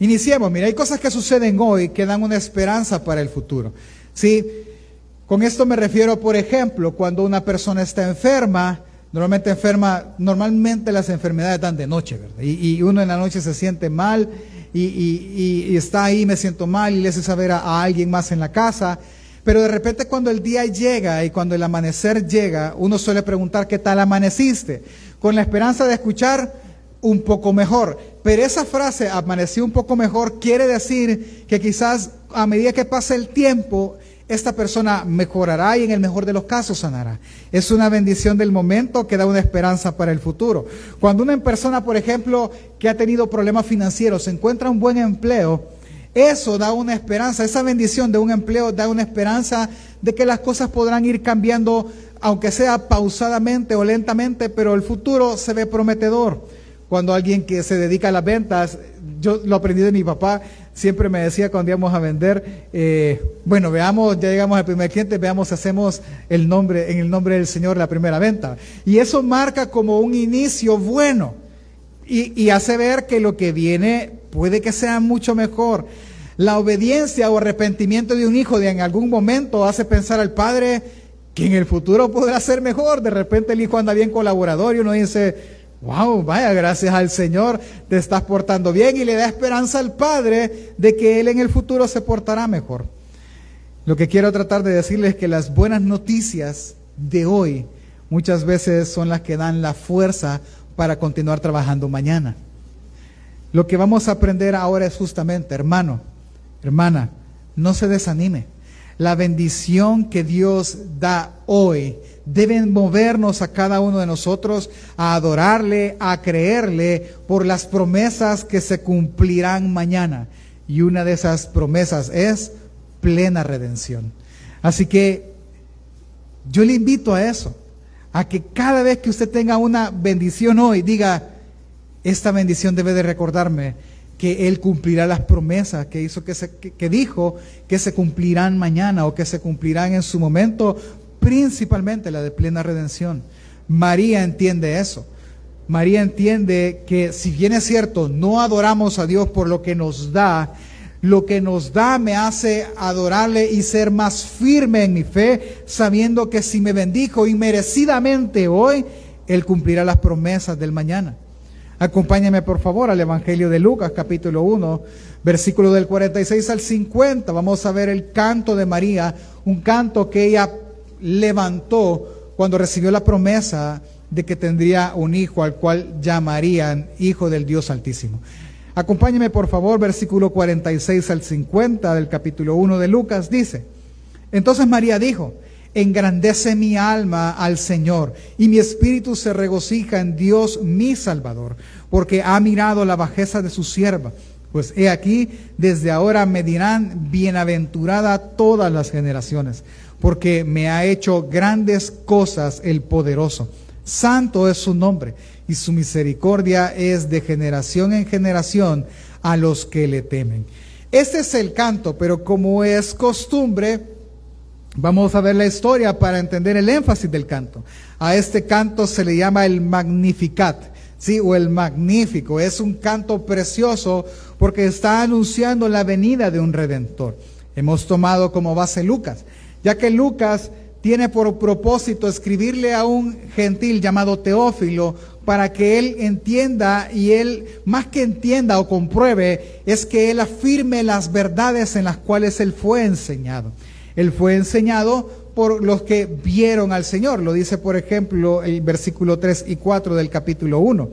Iniciemos, mira, hay cosas que suceden hoy que dan una esperanza para el futuro. ¿sí? Con esto me refiero, por ejemplo, cuando una persona está enferma, normalmente enferma, normalmente las enfermedades dan de noche, ¿verdad? Y, uno en la noche se siente mal y, está ahí, me siento mal y le hace saber a alguien más en la casa. Pero de repente cuando el día llega y cuando el amanecer llega, uno suele preguntar, ¿qué tal amaneciste? Con la esperanza de escuchar un poco mejor. Pero esa frase, amaneció un poco mejor, quiere decir que quizás a medida que pase el tiempo, esta persona mejorará y en el mejor de los casos sanará. Es una bendición del momento que da una esperanza para el futuro. Cuando una persona, por ejemplo, que ha tenido problemas financieros, encuentra un buen empleo, eso da una esperanza, esa bendición de un empleo da una esperanza de que las cosas podrán ir cambiando, aunque sea pausadamente o lentamente, pero el futuro se ve prometedor. Cuando alguien que se dedica a las ventas, yo lo aprendí de mi papá, siempre me decía cuando íbamos a vender, eh, bueno, veamos, ya llegamos al primer cliente, veamos si hacemos el nombre, en el nombre del Señor la primera venta. Y eso marca como un inicio bueno y, hace ver que lo que viene puede que sea mucho mejor. La obediencia o arrepentimiento de un hijo de en algún momento hace pensar al padre que en el futuro podrá ser mejor. De repente el hijo anda bien colaborador y uno dice, wow, vaya, gracias al Señor, te estás portando bien y le da esperanza al Padre de que Él en el futuro se portará mejor. Lo que quiero tratar de decirles es que las buenas noticias de hoy muchas veces son las que dan la fuerza para continuar trabajando mañana. Lo que vamos a aprender ahora es justamente, hermano, hermana, no se desanime. La bendición que Dios da hoy debe movernos a cada uno de nosotros a adorarle, a creerle por las promesas que se cumplirán mañana. Y una de esas promesas es plena redención. Así que yo le invito a eso a que cada vez que usted tenga una bendición hoy, diga, esta bendición debe de recordarme que Él cumplirá las promesas que hizo, que, se, que, dijo que se cumplirán mañana o que se cumplirán en su momento, principalmente la de plena redención. María entiende eso. María entiende que si bien es cierto, no adoramos a Dios por lo que nos da, lo que nos da me hace adorarle y ser más firme en mi fe, sabiendo que si me bendijo inmerecidamente hoy, Él cumplirá las promesas del mañana. Acompáñame por favor al Evangelio de Lucas capítulo 1, versículo del 46 al 50. Vamos a ver el canto de María, un canto que ella levantó cuando recibió la promesa de que tendría un hijo al cual llamarían Hijo del Dios Altísimo. Acompáñeme por favor, versículo 46 al 50 del capítulo 1 de Lucas, dice, entonces María dijo, engrandece mi alma al Señor y mi espíritu se regocija en Dios mi Salvador, porque ha mirado la bajeza de su sierva. Pues he aquí, desde ahora me dirán bienaventurada todas las generaciones, porque me ha hecho grandes cosas el poderoso. Santo es su nombre y su misericordia es de generación en generación a los que le temen. Este es el canto, pero como es costumbre, vamos a ver la historia para entender el énfasis del canto. A este canto se le llama el Magnificat, ¿sí? o el Magnífico. Es un canto precioso porque está anunciando la venida de un redentor. Hemos tomado como base Lucas, ya que Lucas tiene por propósito escribirle a un gentil llamado Teófilo para que él entienda y él más que entienda o compruebe es que él afirme las verdades en las cuales él fue enseñado. Él fue enseñado por los que vieron al Señor. Lo dice, por ejemplo, el versículo 3 y 4 del capítulo 1.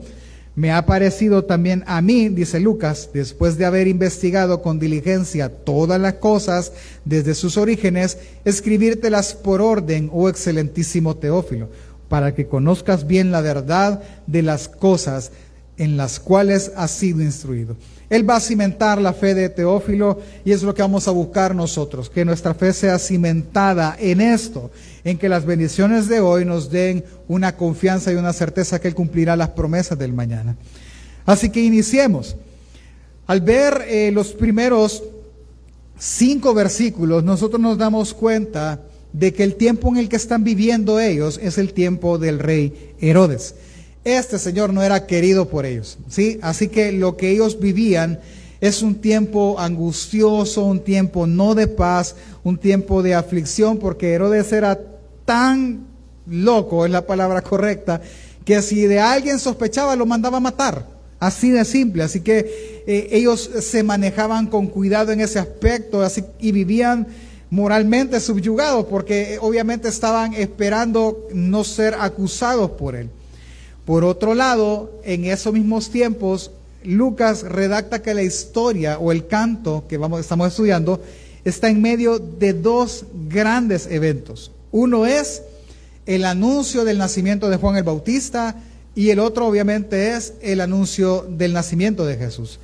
Me ha parecido también a mí, dice Lucas, después de haber investigado con diligencia todas las cosas desde sus orígenes, escribírtelas por orden, oh excelentísimo Teófilo, para que conozcas bien la verdad de las cosas en las cuales has sido instruido. Él va a cimentar la fe de Teófilo y es lo que vamos a buscar nosotros, que nuestra fe sea cimentada en esto, en que las bendiciones de hoy nos den una confianza y una certeza que Él cumplirá las promesas del mañana. Así que iniciemos. Al ver eh, los primeros cinco versículos, nosotros nos damos cuenta de que el tiempo en el que están viviendo ellos es el tiempo del rey Herodes este señor no era querido por ellos, ¿sí? Así que lo que ellos vivían Es un tiempo angustioso, un tiempo no de paz, un tiempo de aflicción, porque Herodes era tan loco, es la palabra correcta, que si de alguien sospechaba lo mandaba a matar. Así de simple. Así que eh, ellos se manejaban con cuidado en ese aspecto así, y vivían moralmente subyugados porque eh, obviamente estaban esperando no ser acusados por él. Por otro lado, en esos mismos tiempos, Lucas redacta que la historia o el canto que estamos estudiando está en medio de dos grandes eventos. Uno es el anuncio del nacimiento de Juan el Bautista y el otro obviamente es el anuncio del nacimiento de Jesús.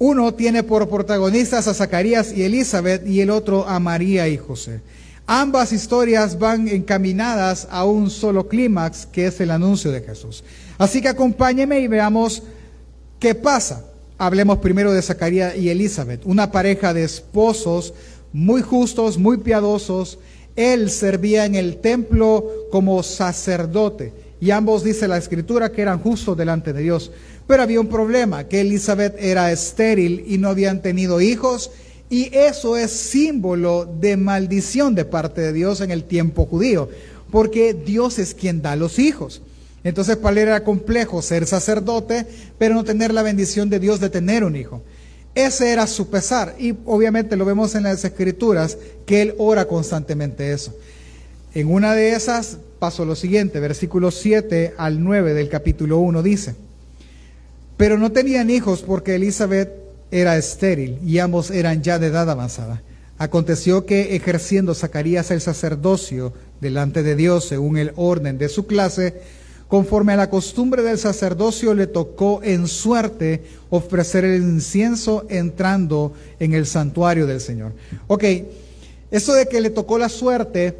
Uno tiene por protagonistas a Zacarías y Elizabeth y el otro a María y José. Ambas historias van encaminadas a un solo clímax, que es el anuncio de Jesús. Así que acompáñeme y veamos qué pasa. Hablemos primero de Zacarías y Elizabeth, una pareja de esposos muy justos, muy piadosos. Él servía en el templo como sacerdote y ambos dice la escritura que eran justos delante de Dios. Pero había un problema, que Elizabeth era estéril y no habían tenido hijos y eso es símbolo de maldición de parte de Dios en el tiempo judío, porque Dios es quien da los hijos. Entonces para él era complejo ser sacerdote, pero no tener la bendición de Dios de tener un hijo. Ese era su pesar y obviamente lo vemos en las escrituras que él ora constantemente eso. En una de esas pasó lo siguiente, versículos 7 al 9 del capítulo 1 dice, pero no tenían hijos porque Elizabeth era estéril y ambos eran ya de edad avanzada. Aconteció que ejerciendo Zacarías el sacerdocio delante de Dios según el orden de su clase, conforme a la costumbre del sacerdocio le tocó en suerte ofrecer el incienso entrando en el santuario del Señor. Ok, eso de que le tocó la suerte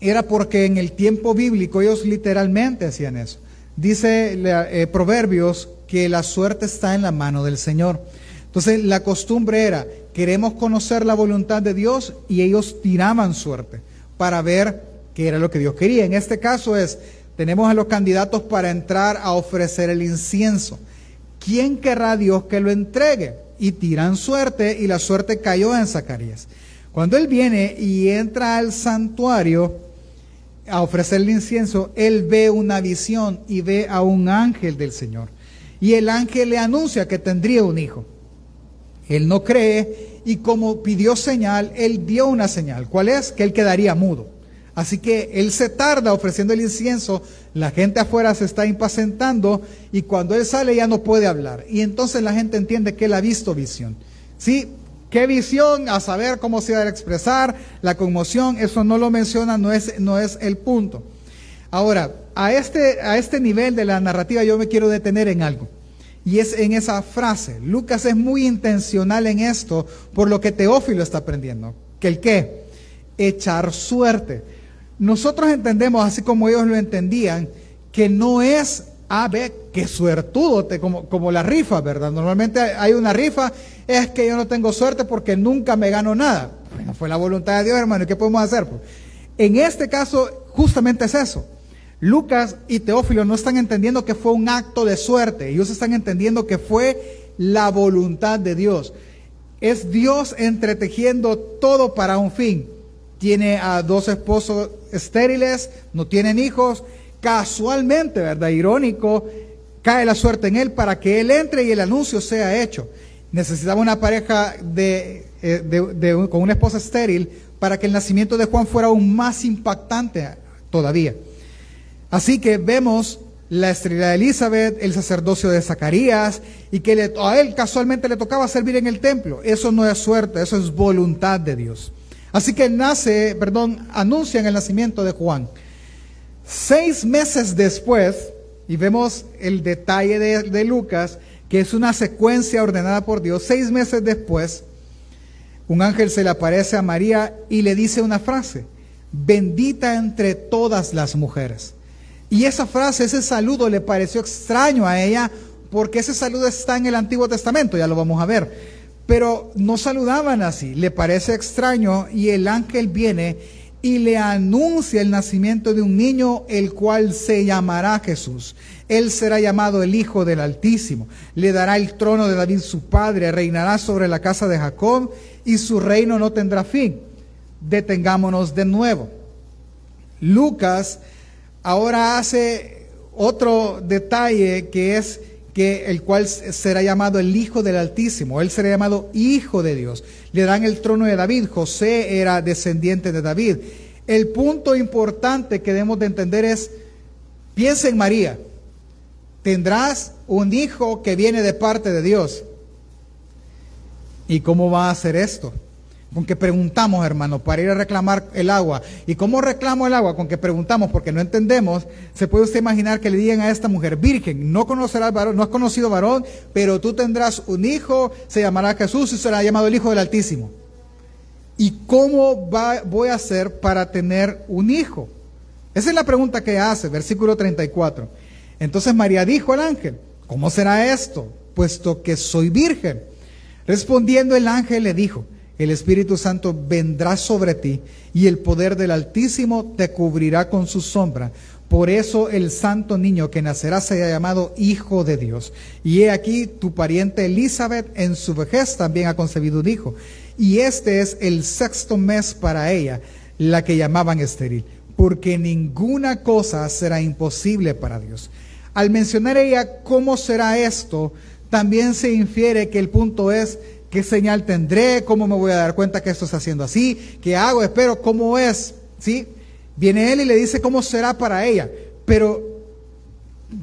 era porque en el tiempo bíblico ellos literalmente hacían eso. Dice eh, Proverbios que la suerte está en la mano del Señor. Entonces la costumbre era, queremos conocer la voluntad de Dios y ellos tiraban suerte para ver qué era lo que Dios quería. En este caso es, tenemos a los candidatos para entrar a ofrecer el incienso. ¿Quién querrá Dios que lo entregue? Y tiran suerte y la suerte cayó en Zacarías. Cuando él viene y entra al santuario a ofrecer el incienso, él ve una visión y ve a un ángel del Señor. Y el ángel le anuncia que tendría un hijo. Él no cree y como pidió señal, él dio una señal. ¿Cuál es? Que él quedaría mudo. Así que él se tarda ofreciendo el incienso, la gente afuera se está impacientando y cuando él sale ya no puede hablar. Y entonces la gente entiende que él ha visto visión. ¿Sí? ¿Qué visión? A saber cómo se va a expresar, la conmoción, eso no lo menciona, no es, no es el punto. Ahora, a este, a este nivel de la narrativa yo me quiero detener en algo. Y es en esa frase. Lucas es muy intencional en esto, por lo que Teófilo está aprendiendo. ¿Que el qué? Echar suerte. Nosotros entendemos, así como ellos lo entendían, que no es, a ver, qué suertudo, como, como la rifa, ¿verdad? Normalmente hay una rifa, es que yo no tengo suerte porque nunca me gano nada. Bueno, fue la voluntad de Dios, hermano, ¿y qué podemos hacer? En este caso, justamente es eso. Lucas y Teófilo no están entendiendo que fue un acto de suerte, ellos están entendiendo que fue la voluntad de Dios. Es Dios entretejiendo todo para un fin. Tiene a dos esposos estériles, no tienen hijos. Casualmente, ¿verdad? Irónico, cae la suerte en él para que él entre y el anuncio sea hecho. Necesitaba una pareja de, eh, con una esposa estéril para que el nacimiento de Juan fuera aún más impactante todavía. Así que vemos la estrella de Elizabeth, el sacerdocio de Zacarías, y que a él casualmente le tocaba servir en el templo. Eso no es suerte, eso es voluntad de Dios. Así que nace, perdón, anuncian el nacimiento de Juan. Seis meses después, y vemos el detalle de, de Lucas, que es una secuencia ordenada por Dios, seis meses después, un ángel se le aparece a María y le dice una frase, bendita entre todas las mujeres. Y esa frase, ese saludo le pareció extraño a ella porque ese saludo está en el Antiguo Testamento, ya lo vamos a ver. Pero no saludaban así, le parece extraño y el ángel viene y le anuncia el nacimiento de un niño, el cual se llamará Jesús. Él será llamado el Hijo del Altísimo. Le dará el trono de David su padre, reinará sobre la casa de Jacob y su reino no tendrá fin. Detengámonos de nuevo. Lucas ahora hace otro detalle que es que el cual será llamado el Hijo del Altísimo, él será llamado Hijo de Dios. Le dan el trono de David, José era descendiente de David. El punto importante que debemos de entender es, piensa en María, tendrás un hijo que viene de parte de Dios. ¿Y cómo va a hacer esto? Con que preguntamos, hermano, para ir a reclamar el agua. ¿Y cómo reclamo el agua? Con que preguntamos, porque no entendemos. Se puede usted imaginar que le digan a esta mujer, virgen, no conocerás varón, no has conocido varón, pero tú tendrás un hijo, se llamará Jesús y será llamado el Hijo del Altísimo. ¿Y cómo voy a hacer para tener un hijo? Esa es la pregunta que hace, versículo 34. Entonces María dijo al ángel, ¿cómo será esto? Puesto que soy virgen. Respondiendo el ángel le dijo, el Espíritu Santo vendrá sobre ti y el poder del Altísimo te cubrirá con su sombra. Por eso el santo niño que nacerá será llamado Hijo de Dios. Y he aquí tu pariente Elizabeth en su vejez también ha concebido un hijo. Y este es el sexto mes para ella, la que llamaban estéril, porque ninguna cosa será imposible para Dios. Al mencionar ella cómo será esto, también se infiere que el punto es ¿Qué señal tendré? ¿Cómo me voy a dar cuenta que esto está haciendo así? ¿Qué hago? Espero, ¿cómo es? ¿Sí? Viene él y le dice cómo será para ella. Pero,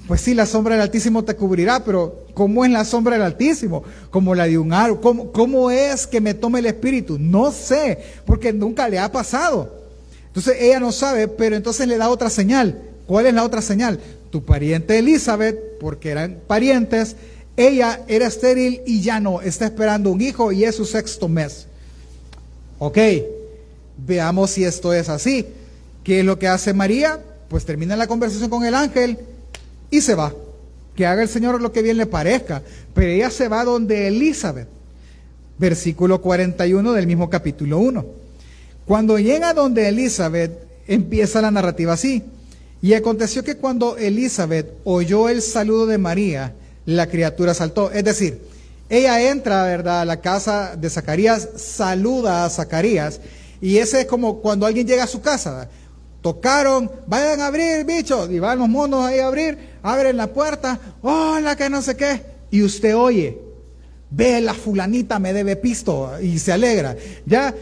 pues sí, la sombra del Altísimo te cubrirá, pero ¿cómo es la sombra del Altísimo? Como la de un árbol. ¿Cómo, ¿Cómo es que me tome el Espíritu? No sé, porque nunca le ha pasado. Entonces ella no sabe, pero entonces le da otra señal. ¿Cuál es la otra señal? Tu pariente Elizabeth, porque eran parientes, ella era estéril y ya no, está esperando un hijo y es su sexto mes. Ok, veamos si esto es así. ¿Qué es lo que hace María? Pues termina la conversación con el ángel y se va. Que haga el Señor lo que bien le parezca. Pero ella se va donde Elizabeth. Versículo 41 del mismo capítulo 1. Cuando llega donde Elizabeth, empieza la narrativa así. Y aconteció que cuando Elizabeth oyó el saludo de María, la criatura saltó. Es decir, ella entra, ¿verdad?, a la casa de Zacarías, saluda a Zacarías, y ese es como cuando alguien llega a su casa. Tocaron, vayan a abrir, bichos, y van los monos ahí a abrir, abren la puerta, hola, que no sé qué, y usted oye, ve la fulanita me debe pisto, y se alegra. Ya,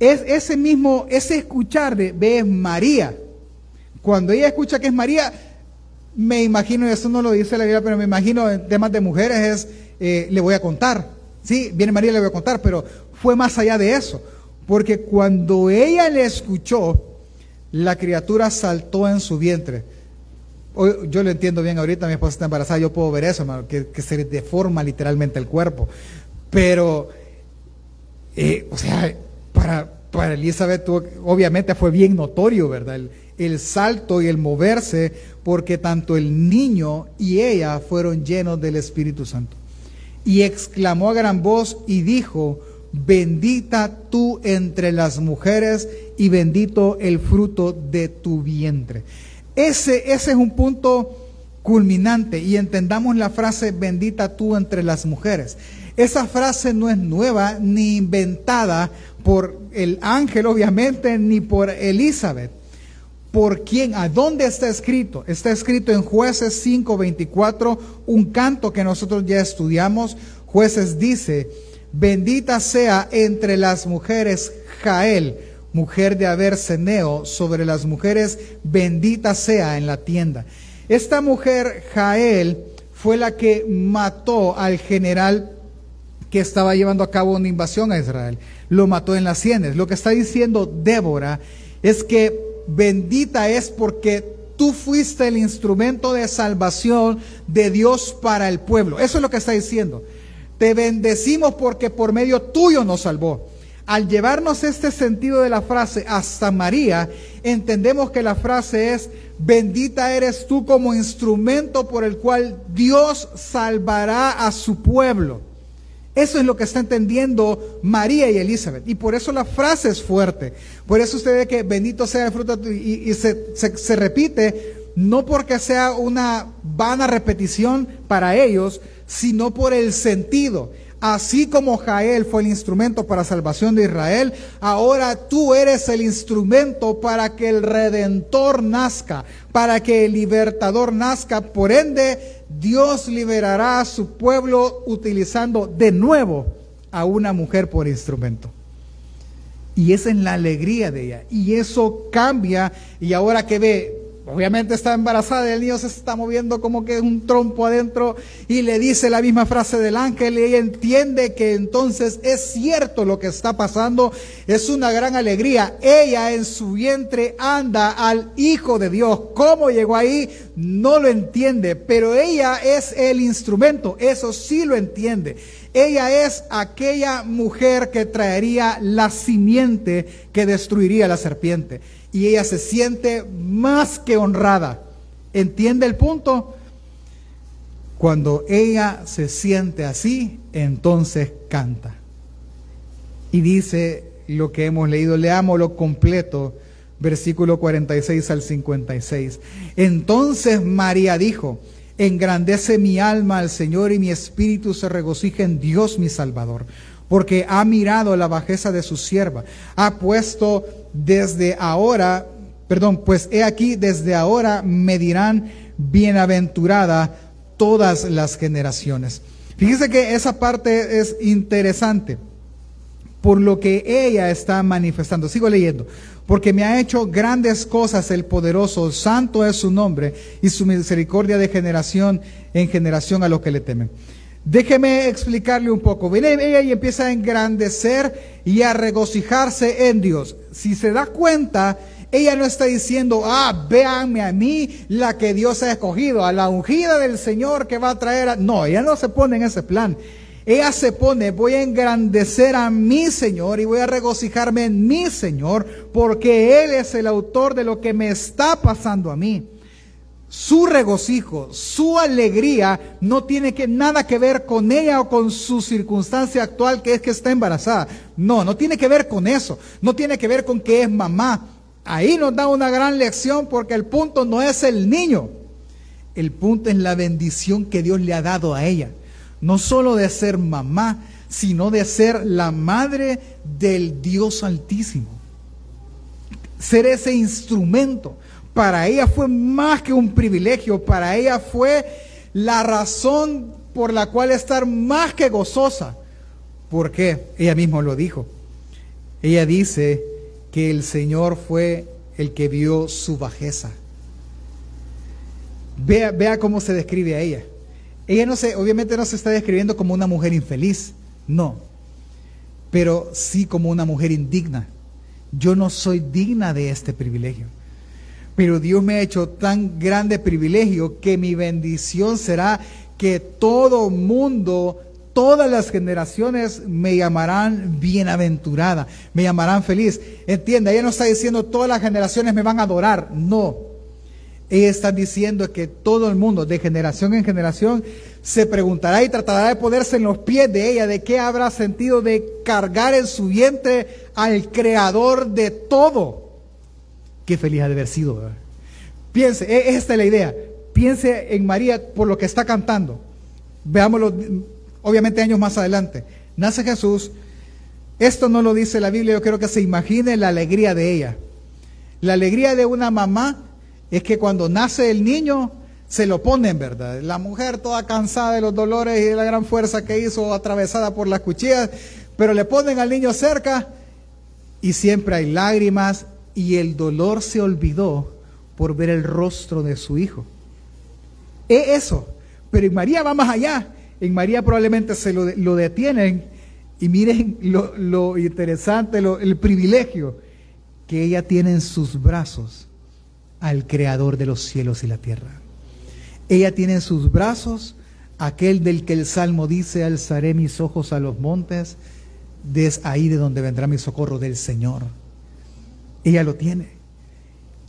es ese mismo, ese escuchar de, ve María. Cuando ella escucha que es María, me imagino, y eso no lo dice la Biblia, pero me imagino en temas de mujeres es, eh, le voy a contar. Sí, viene María, le voy a contar, pero fue más allá de eso. Porque cuando ella le escuchó, la criatura saltó en su vientre. Yo lo entiendo bien ahorita, mi esposa está embarazada, yo puedo ver eso, que, se deforma literalmente el cuerpo. Pero, eh, o sea, para, para Elizabeth obviamente fue bien notorio, ¿verdad? Salto y el moverse, porque tanto el niño y ella fueron llenos del Espíritu Santo. Y exclamó a gran voz y dijo, bendita tú entre las mujeres y bendito el fruto de tu vientre. Ese, ese es un punto culminante y entendamos la frase bendita tú entre las mujeres. Esa frase no es nueva ni inventada por el ángel, obviamente, ni por Elizabeth ¿Por quién? ¿A dónde está escrito? Está escrito en jueces 5:24, un canto que nosotros ya estudiamos. Jueces dice, bendita sea entre las mujeres Jael, mujer de Aberceneo, sobre las mujeres, bendita sea en la tienda. Esta mujer Jael fue la que mató al general que estaba llevando a cabo una invasión a Israel. Lo mató en las sienes. Lo que está diciendo Débora es que bendita es porque tú fuiste el instrumento de salvación de Dios para el pueblo. Eso es lo que está diciendo. Te bendecimos porque por medio tuyo nos salvó. Al llevarnos este sentido de la frase hasta María, entendemos que la frase es, bendita eres tú como instrumento por el cual Dios salvará a su pueblo. Eso es lo que está entendiendo María y Elizabeth. Y por eso la frase es fuerte. Por eso usted ve que bendito sea el fruto y, se, se, repite no porque sea una vana repetición para ellos, sino por el sentido. Así como Jael fue el instrumento para salvación de Israel, ahora tú eres el instrumento para que el redentor nazca, para que el libertador nazca. Por ende, Dios liberará a su pueblo utilizando de nuevo a una mujer por instrumento. Y esa es la alegría de ella. Y eso cambia. Y ahora que ve Obviamente está embarazada y el niño se está moviendo como que un trompo adentro y le dice la misma frase del ángel y ella entiende que entonces es cierto lo que está pasando, es una gran alegría. Ella en su vientre anda al Hijo de Dios. ¿Cómo llegó ahí? No lo entiende, pero ella es el instrumento, eso sí lo entiende. Ella es aquella mujer que traería la simiente que destruiría la serpiente y ella se siente más que honrada. ¿Entiende el punto? Cuando ella se siente así, entonces canta. Y dice lo que hemos leído, leamos lo completo, versículo 46 al 56. Entonces María dijo, engrandece mi alma al Señor y mi espíritu se regocija en Dios mi Salvador porque ha mirado la bajeza de su sierva, ha puesto desde ahora, perdón, pues he aquí, desde ahora me dirán bienaventurada todas las generaciones. Fíjese que esa parte es interesante por lo que ella está manifestando. Sigo leyendo. Porque me ha hecho grandes cosas el poderoso, santo es su nombre y su misericordia de generación en generación a los que le temen. Déjeme explicarle un poco. Viene ella y empieza a engrandecer y a regocijarse en Dios. Si se da cuenta, ella no está diciendo, ah, véanme a mí, la que Dios ha escogido, a la ungida del Señor que va a traer. A... No, ella no se pone en ese plan. Ella se pone, voy a engrandecer a mi Señor y voy a regocijarme en mi Señor, porque Él es el autor de lo que me está pasando a mí su regocijo, su alegría no tiene que, nada que ver con ella o con su circunstancia actual que es que está embarazada. No, no tiene que ver con eso. No tiene que ver con que es mamá. Ahí nos da una gran lección porque el punto no es el niño. El punto es la bendición que Dios le ha dado a ella. No solo de ser mamá, sino de ser la madre del Dios Altísimo. Ser ese instrumento para ella fue más que un privilegio, para ella fue la razón por la cual estar más que gozosa. ¿Por qué? Ella misma lo dijo. Ella dice que el Señor fue el que vio su bajeza. Vea, vea cómo se describe a ella. Ella no se, obviamente no se está describiendo como una mujer infeliz, no, pero sí como una mujer indigna. Yo no soy digna de este privilegio. Pero Dios me ha hecho tan grande privilegio que mi bendición será que todo mundo, todas las generaciones me llamarán bienaventurada, me llamarán feliz. Entienda, ella no está diciendo todas las generaciones me van a adorar, no. Ella está diciendo que todo el mundo, de generación en generación, se preguntará y tratará de ponerse en los pies de ella, de qué habrá sentido de cargar en su vientre al creador de todo. Qué feliz ha de haber sido. Piense, e, esta es la idea. Piense en María por lo que está cantando. Veámoslo, obviamente, años más adelante. Nace Jesús. Esto no lo dice la Biblia, yo quiero que se imagine la alegría de ella. La alegría de una mamá es que cuando nace el niño, se lo ponen, ¿verdad? La mujer toda cansada de los dolores y de la gran fuerza que hizo, atravesada por las cuchillas, pero le ponen al niño cerca y siempre hay lágrimas y el dolor se olvidó por ver el rostro de su hijo. Es eso. Pero en María va más allá. En María probablemente se lo, detienen y miren lo, interesante, el privilegio que ella tiene en sus brazos al creador de los cielos y la tierra. Ella tiene en sus brazos aquel del que el Salmo dice, alzaré mis ojos a los montes, desde ahí de donde vendrá mi socorro del Señor. Ella lo tiene.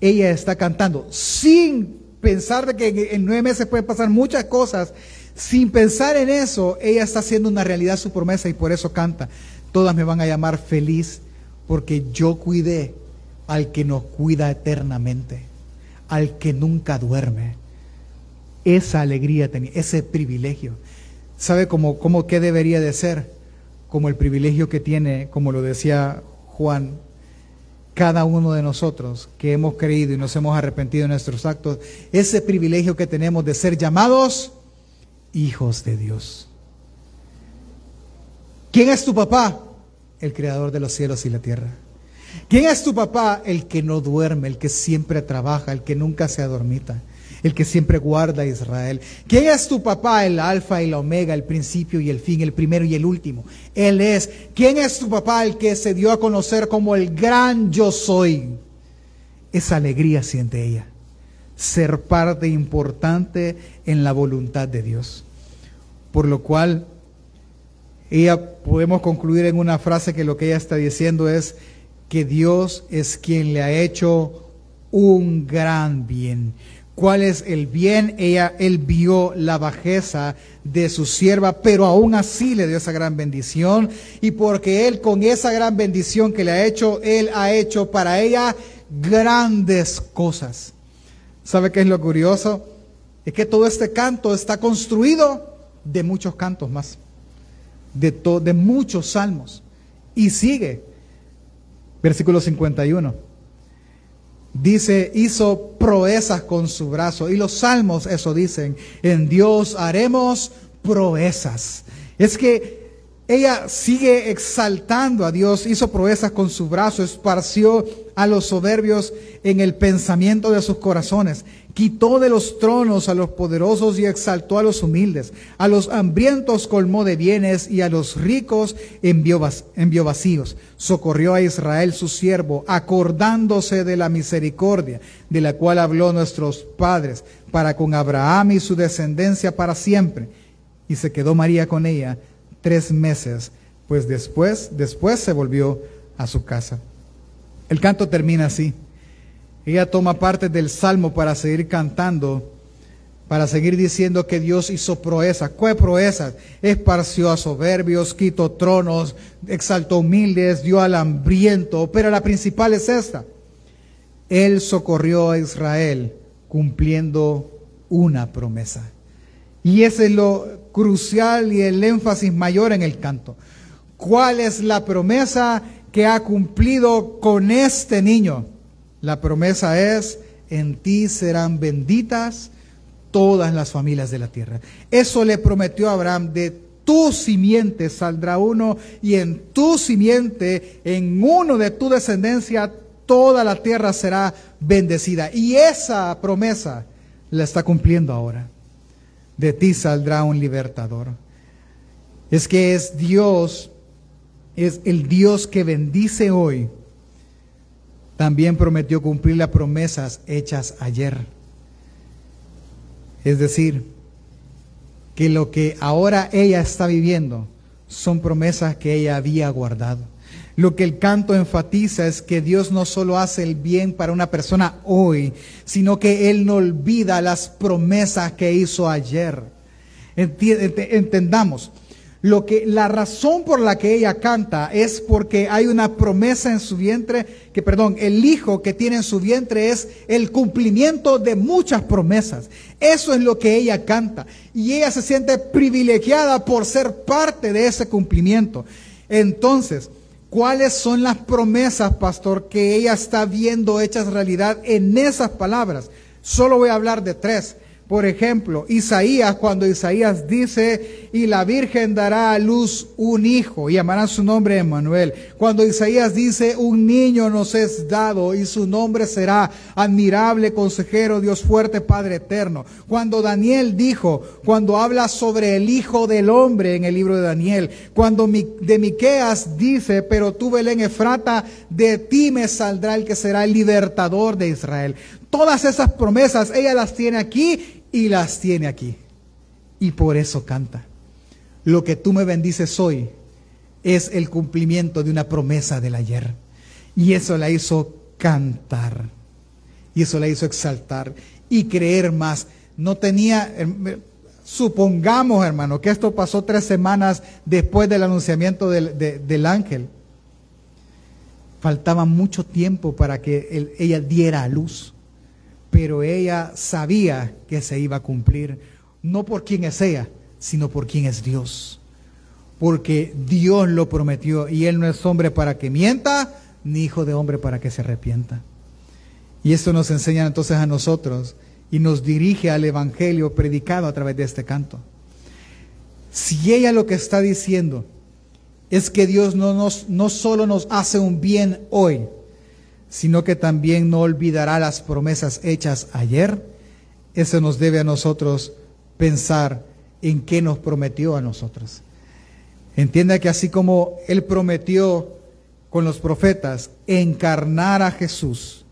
Ella está cantando sin pensar de que en nueve meses pueden pasar muchas cosas. Sin pensar en eso, ella está haciendo una realidad su promesa y por eso canta. Todas me van a llamar feliz porque yo cuidé al que nos cuida eternamente, al que nunca duerme. Esa alegría tenía, ese privilegio. ¿Sabe cómo, cómo qué debería de ser? Como el privilegio que tiene, como lo decía Juan, cada uno de nosotros que hemos creído y nos hemos arrepentido de nuestros actos, ese privilegio que tenemos de ser llamados hijos de Dios. ¿Quién es tu papá? El creador de los cielos y la tierra. ¿Quién es tu papá? El que no duerme, el que siempre trabaja, el que nunca se adormita, el que siempre guarda a Israel. ¿Quién es tu papá? El alfa y la omega, el principio y el fin, el primero y el último. Él es. ¿Quién es tu papá? El que se dio a conocer como el gran yo soy. Esa alegría siente ella. Ser parte importante en la voluntad de Dios. Por lo cual, ella podemos concluir en una frase que lo que ella está diciendo es, que Dios es quien le ha hecho un gran bien. ¿Cuál es el bien? Ella, él vio la bajeza de su sierva, pero aún así le dio esa gran bendición. Y porque él con esa gran bendición que le ha hecho, él ha hecho para ella grandes cosas. ¿Sabe qué es lo curioso? Es que todo este canto está construido de muchos cantos más, de, de muchos salmos. Y sigue Versículo 51. Dice, hizo proezas con su brazo. Y los salmos eso dicen, en Dios haremos proezas. Es que ella sigue exaltando a Dios, hizo proezas con su brazo, esparció a los soberbios en el pensamiento de sus corazones. Quitó de los tronos a los poderosos y exaltó a los humildes. A los hambrientos colmó de bienes y a los ricos envió, vacíos. Socorrió a Israel su siervo, acordándose de la misericordia de la cual habló nuestros padres, para con Abraham y su descendencia para siempre. Y se quedó María con ella tres meses, pues después, después se volvió a su casa. El canto termina así. Ella toma parte del salmo para seguir cantando, para seguir diciendo que Dios hizo proezas. ¿Cuál proezas? Esparció a soberbios, quitó tronos, exaltó humildes, dio al hambriento. Pero la principal es esta. Él socorrió a Israel cumpliendo una promesa. Y ese es lo crucial y el énfasis mayor en el canto. ¿Cuál es la promesa que ha cumplido con este niño? La promesa es, en ti serán benditas todas las familias de la tierra. Eso le prometió a Abraham, de tu simiente saldrá uno y en tu simiente, en uno de tu descendencia, toda la tierra será bendecida. Y esa promesa la está cumpliendo ahora. De ti saldrá un libertador. Es que es Dios, es el Dios que bendice hoy también prometió cumplir las promesas hechas ayer. Es decir, que lo que ahora ella está viviendo son promesas que ella había guardado. Lo que el canto enfatiza es que Dios no solo hace el bien para una persona hoy, sino que Él no olvida las promesas que hizo ayer. Entendamos, lo que la razón por la que ella canta es porque hay una promesa en su vientre, que perdón, el hijo que tiene en su vientre es el cumplimiento de muchas promesas. Eso es lo que ella canta y ella se siente privilegiada por ser parte de ese cumplimiento. Entonces, ¿cuáles son las promesas, pastor, que ella está viendo hechas realidad en esas palabras? Solo voy a hablar de tres. Por ejemplo, Isaías, cuando Isaías dice, y la Virgen dará a luz un hijo, y llamarán su nombre Emmanuel. Cuando Isaías dice, un niño nos es dado, y su nombre será admirable consejero, Dios fuerte, Padre eterno. Cuando Daniel dijo, cuando habla sobre el Hijo del Hombre en el libro de Daniel, cuando de Miqueas dice, pero tú Belén Efrata, de ti me saldrá el que será el libertador de Israel. Todas esas promesas ella las tiene aquí y las tiene aquí. Y por eso canta. Lo que tú me bendices hoy es el cumplimiento de una promesa del ayer. Y eso la hizo cantar. Y eso la hizo exaltar y creer más. No tenía, supongamos hermano, que esto pasó tres semanas después del anunciamiento del, del ángel. Faltaba mucho tiempo para que ella diera a luz. Pero ella sabía que se iba a cumplir, no por quién es ella, sino por quién es Dios. Porque Dios lo prometió y Él no es hombre para que mienta, ni hijo de hombre para que se arrepienta. Y esto nos enseña entonces a nosotros y nos dirige al Evangelio predicado a través de este canto. Si ella lo que está diciendo es que Dios no, nos, no solo nos hace un bien hoy, sino que también no olvidará las promesas hechas ayer, eso nos debe a nosotros pensar en qué nos prometió a nosotros. Entienda que así como Él prometió con los profetas encarnar a Jesús,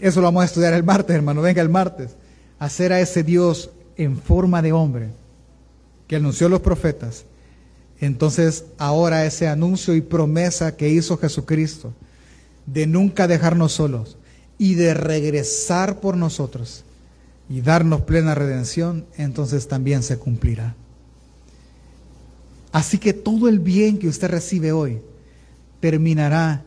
eso lo vamos a estudiar el martes, hermano, venga el martes, hacer a ese Dios en forma de hombre que anunció los profetas, entonces ahora ese anuncio y promesa que hizo Jesucristo de nunca dejarnos solos y de regresar por nosotros y darnos plena redención, entonces también se cumplirá. Así que todo el bien que usted recibe hoy terminará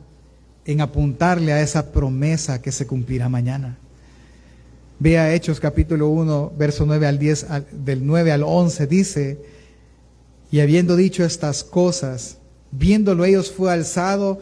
en apuntarle a esa promesa que se cumplirá mañana. Vea Hechos capítulo 1, verso 9 al 10, del 9 al 11, dice, y habiendo dicho estas cosas, viéndolo ellos fue alzado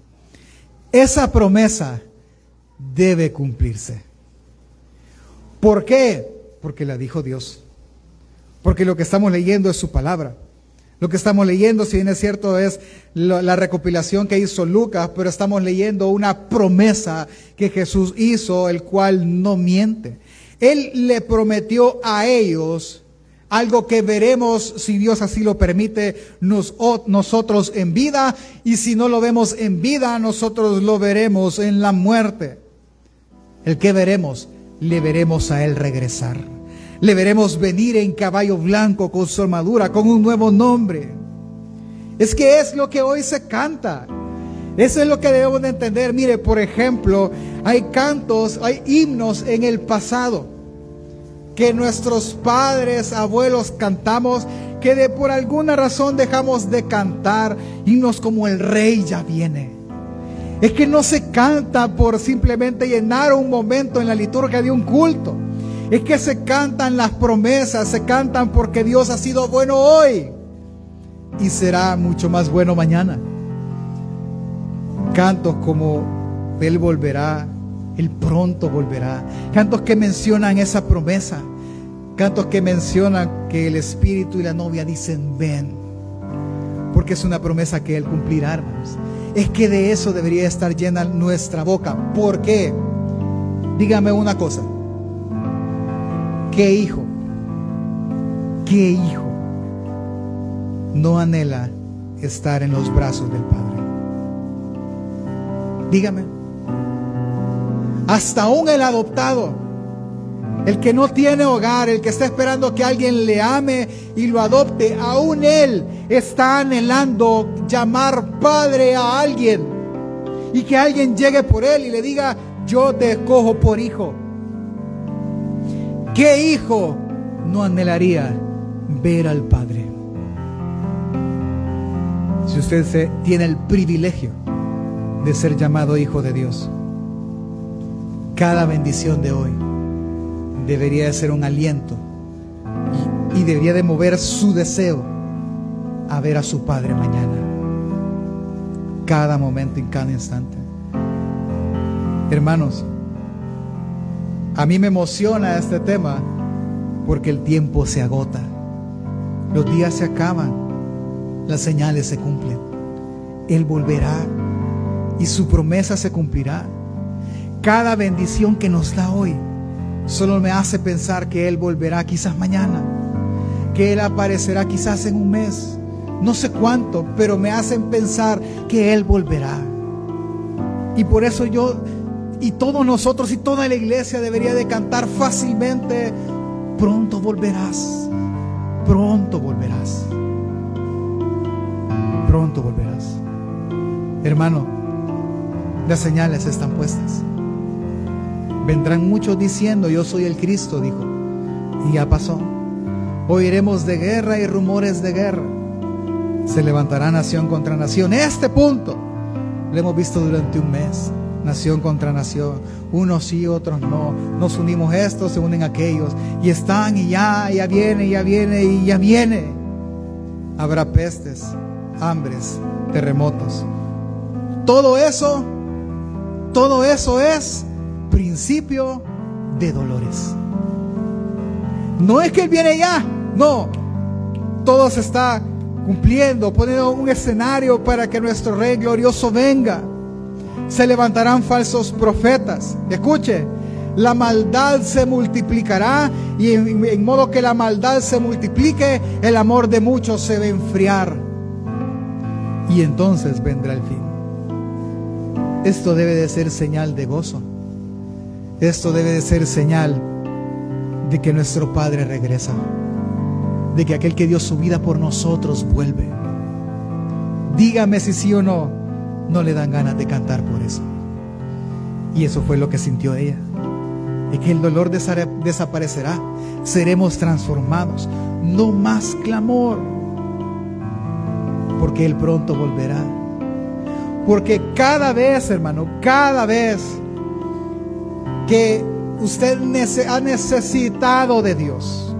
Esa promesa debe cumplirse. ¿Por qué? Porque la dijo Dios. Porque lo que estamos leyendo es su palabra. Lo que estamos leyendo, si bien es cierto, es la, recopilación que hizo Lucas, pero estamos leyendo una promesa que Jesús hizo, el cual no miente. Él le prometió a ellos algo que veremos, si Dios así lo permite, nosotros en vida, y si no lo vemos en vida, nosotros lo veremos en la muerte. El que veremos, le veremos a Él regresar. Le veremos venir en caballo blanco con su armadura, con un nuevo nombre. Es que es lo que hoy se canta. Eso es lo que debemos de entender. Mire, por ejemplo, hay cantos, hay himnos en el pasado que nuestros padres, abuelos cantamos, que de por alguna razón dejamos de cantar himnos como el rey ya viene. Es que no se canta por simplemente llenar un momento en la liturgia de un culto. Es que se cantan las promesas, se cantan porque Dios ha sido bueno hoy y será mucho más bueno mañana. Cantos como Él volverá, Él pronto volverá. Cantos que mencionan esa promesa. Cantos que mencionan que el Espíritu y la novia dicen ven. Porque es una promesa que Él cumplirá, hermanos. Es que de eso debería estar llena nuestra boca. ¿Por qué? Dígame una cosa. ¿Qué hijo? ¿Qué hijo no anhela estar en los brazos del Padre? Dígame. Hasta aún el adoptado el que no tiene hogar, el que está esperando que alguien le ame y lo adopte, aún él está anhelando llamar padre a alguien y que alguien llegue por él y le diga, yo te escojo por hijo. ¿Qué hijo no anhelaría ver al Padre? Si usted tiene el privilegio de ser llamado hijo de Dios, cada bendición de hoy debería de ser un aliento y, debería de mover su deseo a ver a su Padre mañana, cada momento y cada instante. Hermanos, a mí me emociona este tema porque el tiempo se agota, los días se acaban, las señales se cumplen, Él volverá y su promesa se cumplirá. Cada bendición que nos da hoy solo me hace pensar que Él volverá quizás mañana, que Él aparecerá quizás en un mes, no sé cuánto, pero me hacen pensar que Él volverá. Y por eso yo y todos nosotros y toda la iglesia debería de cantar fácilmente, pronto volverás, pronto volverás, pronto volverás. Hermano, las señales están puestas. Vendrán muchos diciendo, yo soy el Cristo, dijo. Y ya pasó. Oiremos de guerra y rumores de guerra. Se levantará nación contra nación. Este punto lo hemos visto durante un mes. Nación contra nación. Unos sí, otros no. Nos unimos estos, se unen aquellos. Y están y ya, ya viene, ya viene y ya viene. Habrá pestes, hambres, terremotos. Todo eso, todo eso es principio de dolores. No es que Él viene ya, no. Todo se está cumpliendo, poniendo un escenario para que nuestro Rey glorioso venga. Se levantarán falsos profetas. Escuche, la maldad se multiplicará y en, modo que la maldad se multiplique, el amor de muchos se va a enfriar. Y entonces vendrá el fin. Esto debe de ser señal de gozo. Esto debe de ser señal de que nuestro Padre regresa, de que aquel que dio su vida por nosotros vuelve. Dígame si sí o no, no le dan ganas de cantar por eso. Y eso fue lo que sintió ella. Y que el dolor desaparecerá, seremos transformados, no más clamor, porque Él pronto volverá. Porque cada vez, hermano, cada vez que usted ha necesitado de Dios.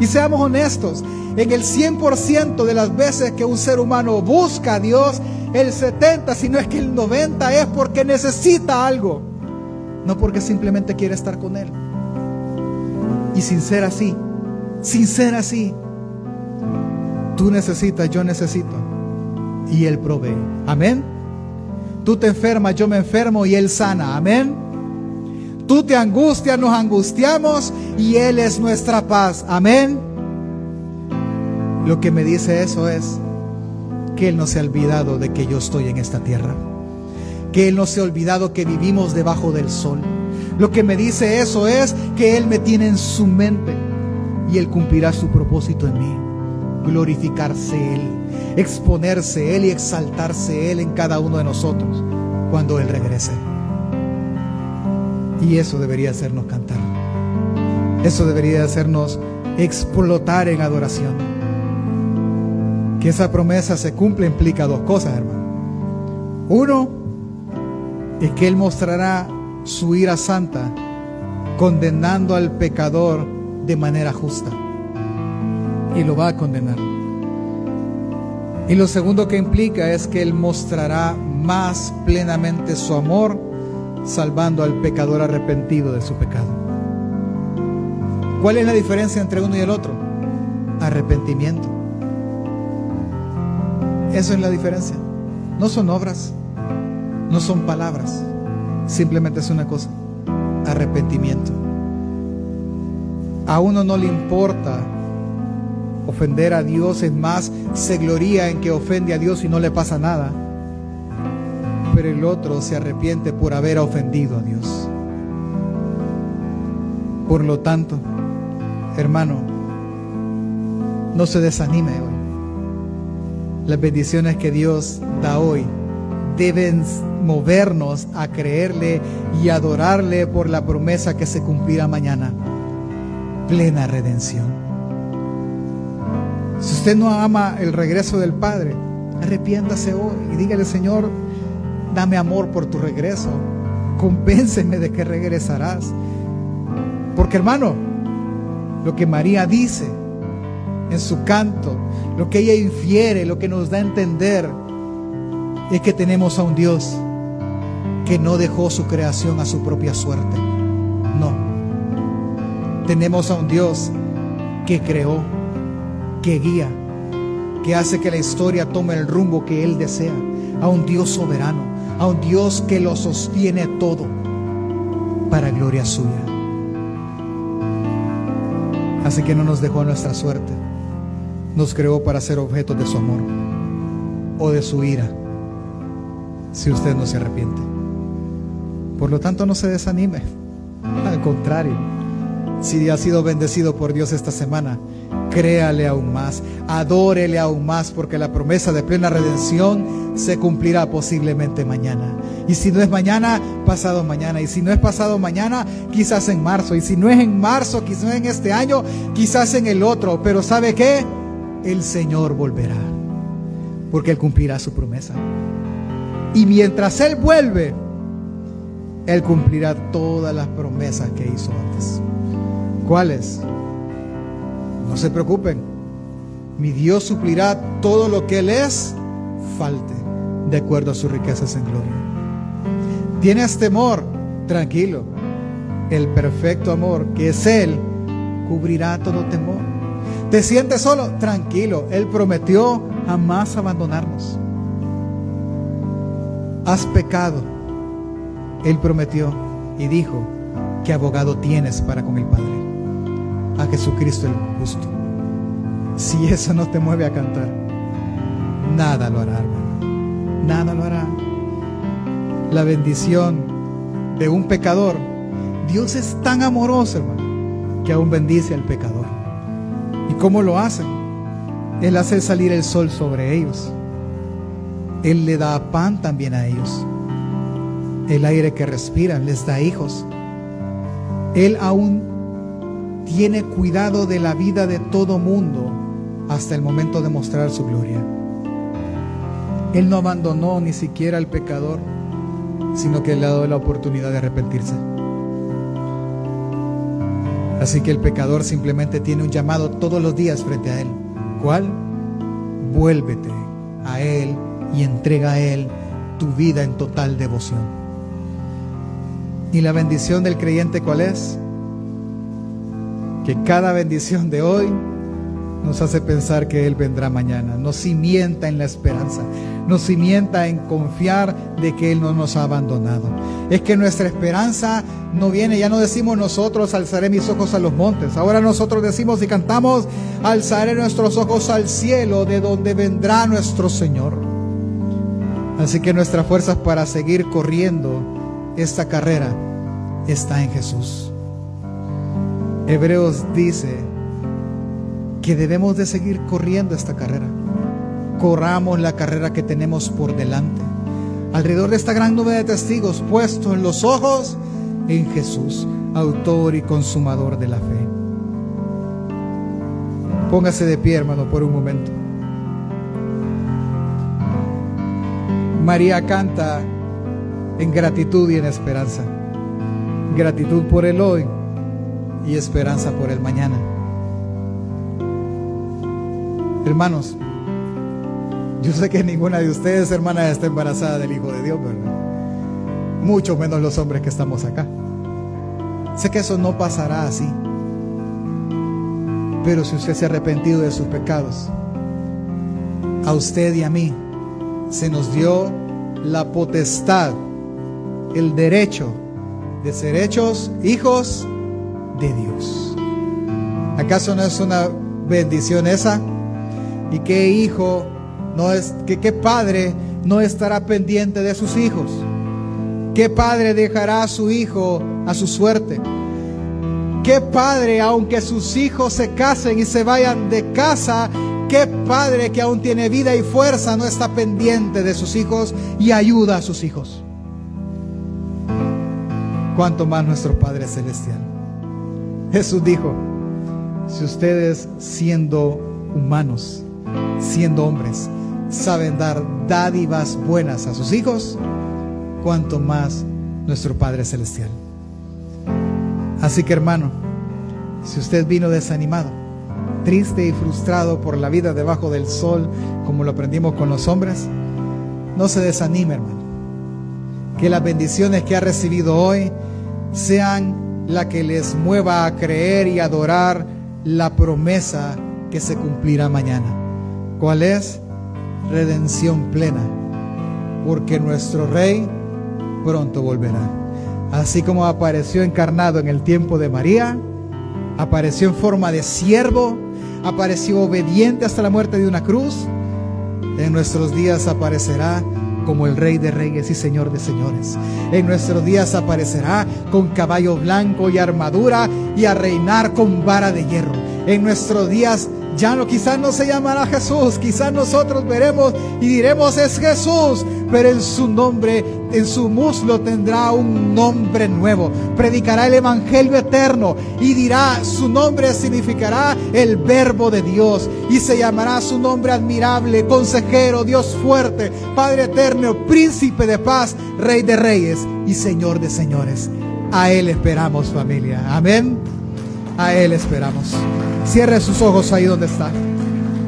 Y seamos honestos, en el 100% de las veces que un ser humano busca a Dios, el 70, si no es que el 90 es porque necesita algo, no porque simplemente quiere estar con Él. Y sin ser así, sin ser así, tú necesitas, yo necesito, y Él provee. Amén. Tú te enfermas, yo me enfermo y Él sana. Amén. Tú te angustias, nos angustiamos y Él es nuestra paz. Amén. Lo que me dice eso es que Él no se ha olvidado de que yo estoy en esta tierra. Que Él no se ha olvidado que vivimos debajo del sol. Lo que me dice eso es que Él me tiene en su mente y Él cumplirá su propósito en mí. Glorificarse Él, exponerse Él y exaltarse Él en cada uno de nosotros cuando Él regrese. Y eso debería hacernos cantar. Eso debería hacernos explotar en adoración. Que esa promesa se cumpla implica dos cosas, hermano. Uno es que Él mostrará su ira santa condenando al pecador de manera justa. Y lo va a condenar. Y lo segundo que implica es que Él mostrará más plenamente su amor salvando al pecador arrepentido de su pecado. ¿Cuál es la diferencia entre uno y el otro? Arrepentimiento. Eso es la diferencia. No son obras, no son palabras, simplemente es una cosa, arrepentimiento. A uno no le importa ofender a Dios, es más, se gloría en que ofende a Dios y no le pasa nada pero el otro se arrepiente por haber ofendido a Dios. Por lo tanto, hermano, no se desanime hoy. Las bendiciones que Dios da hoy deben movernos a creerle y adorarle por la promesa que se cumplirá mañana. Plena redención. Si usted no ama el regreso del Padre, arrepiéntase hoy y dígale, Señor, dame amor por tu regreso, compénseme de que regresarás. Porque hermano, lo que María dice en su canto, lo que ella infiere, lo que nos da a entender, es que tenemos a un Dios que no dejó su creación a su propia suerte. No. Tenemos a un Dios que creó, que guía, que hace que la historia tome el rumbo que Él desea, a un Dios soberano a un Dios que lo sostiene todo para gloria suya. Así que no nos dejó nuestra suerte, nos creó para ser objetos de su amor o de su ira, si usted no se arrepiente. Por lo tanto, no se desanime. Al contrario, si ha sido bendecido por Dios esta semana, créale aún más, adórele aún más, porque la promesa de plena redención se cumplirá posiblemente mañana. Y si no es mañana, pasado mañana. Y si no es pasado mañana, quizás en marzo. Y si no es en marzo, quizás en este año, quizás en el otro. Pero ¿sabe qué? El Señor volverá, porque Él cumplirá su promesa. Y mientras Él vuelve, Él cumplirá todas las promesas que hizo antes. ¿Cuáles? No se preocupen. Mi Dios suplirá todo lo que Él es, falte, de acuerdo a sus riquezas en gloria. ¿Tienes temor? Tranquilo. El perfecto amor que es Él cubrirá todo temor. ¿Te sientes solo? Tranquilo. Él prometió jamás abandonarnos. Has pecado. Él prometió y dijo que abogado tienes para con el Padre a Jesucristo el justo. Si eso no te mueve a cantar, nada lo hará, hermano. Nada lo hará. La bendición de un pecador, Dios es tan amoroso, hermano, que aún bendice al pecador. ¿Y cómo lo hace? Él hace salir el sol sobre ellos. Él le da pan también a ellos. El aire que respiran les da hijos. Él aún tiene cuidado de la vida de todo mundo hasta el momento de mostrar su gloria. Él no abandonó ni siquiera al pecador, sino que le ha dado la oportunidad de arrepentirse. Así que el pecador simplemente tiene un llamado todos los días frente a Él. ¿Cuál? Vuélvete a Él y entrega a Él tu vida en total devoción. ¿Y la bendición del creyente cuál es? que cada bendición de hoy nos hace pensar que Él vendrá mañana, nos cimienta en la esperanza, nos cimienta en confiar de que Él no nos ha abandonado. Es que nuestra esperanza no viene, ya no decimos nosotros, alzaré mis ojos a los montes, ahora nosotros decimos y cantamos, alzaré nuestros ojos al cielo, de donde vendrá nuestro Señor. Así que nuestras fuerzas para seguir corriendo esta carrera está en Jesús. Hebreos dice que debemos de seguir corriendo esta carrera. Corramos la carrera que tenemos por delante. Alrededor de esta gran nube de testigos puestos en los ojos en Jesús, autor y consumador de la fe. Póngase de pie, hermano, por un momento. María canta en gratitud y en esperanza. Gratitud por el hoy y esperanza por el mañana. Hermanos, yo sé que ninguna de ustedes, hermanas, está embarazada del Hijo de Dios, ¿verdad? Mucho menos los hombres que estamos acá. Sé que eso no pasará así. Pero si usted se ha arrepentido de sus pecados, a usted y a mí se nos dio la potestad, el derecho de ser hechos hijos de Dios. ¿Acaso no es una bendición esa? ¿Y qué hijo no es, que qué padre no estará pendiente de sus hijos? ¿Qué padre dejará a su hijo a su suerte? ¿Qué padre, aunque sus hijos se casen y se vayan de casa, qué padre que aún tiene vida y fuerza no está pendiente de sus hijos y ayuda a sus hijos? Cuanto más nuestro Padre Celestial. Jesús dijo, si ustedes siendo humanos, siendo hombres, saben dar dádivas buenas a sus hijos, cuanto más nuestro Padre Celestial. Así que hermano, si usted vino desanimado, triste y frustrado por la vida debajo del sol, como lo aprendimos con los hombres, no se desanime, hermano. Que las bendiciones que ha recibido hoy sean la que les mueva a creer y adorar la promesa que se cumplirá mañana. ¿Cuál es? Redención plena, porque nuestro Rey pronto volverá. Así como apareció encarnado en el tiempo de María, apareció en forma de siervo, apareció obediente hasta la muerte de una cruz, en nuestros días aparecerá como el Rey de Reyes y Señor de Señores. En nuestros días aparecerá con caballo blanco y armadura y a reinar con vara de hierro. En nuestros días ya no, quizás no se llamará Jesús, quizás nosotros veremos y diremos es Jesús, pero en su nombre, en su muslo tendrá un nombre nuevo. Predicará el Evangelio eterno y dirá, su nombre significará el verbo de Dios y se llamará su nombre admirable, consejero, Dios fuerte, Padre eterno, príncipe de paz, Rey de reyes y Señor de señores. A Él esperamos familia. Amén. A Él esperamos. Cierre sus ojos ahí donde está.